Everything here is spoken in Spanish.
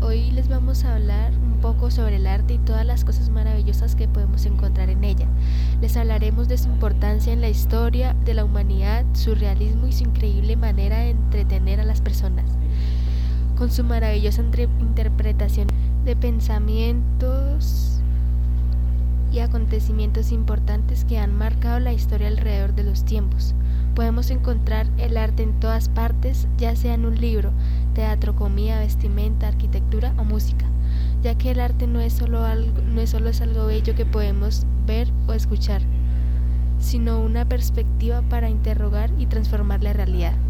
Hoy les vamos a hablar un poco sobre el arte y todas las cosas maravillosas que podemos encontrar en ella. Les hablaremos de su importancia en la historia de la humanidad, su realismo y su increíble manera de entretener a las personas. Con su maravillosa interpretación de pensamientos y acontecimientos importantes que han marcado la historia alrededor de los tiempos. Podemos encontrar el arte en todas partes, ya sea en un libro, teatro, comida, vestimenta, arquitectura o música, ya que el arte no es solo algo, no es solo es algo bello que podemos ver o escuchar, sino una perspectiva para interrogar y transformar la realidad.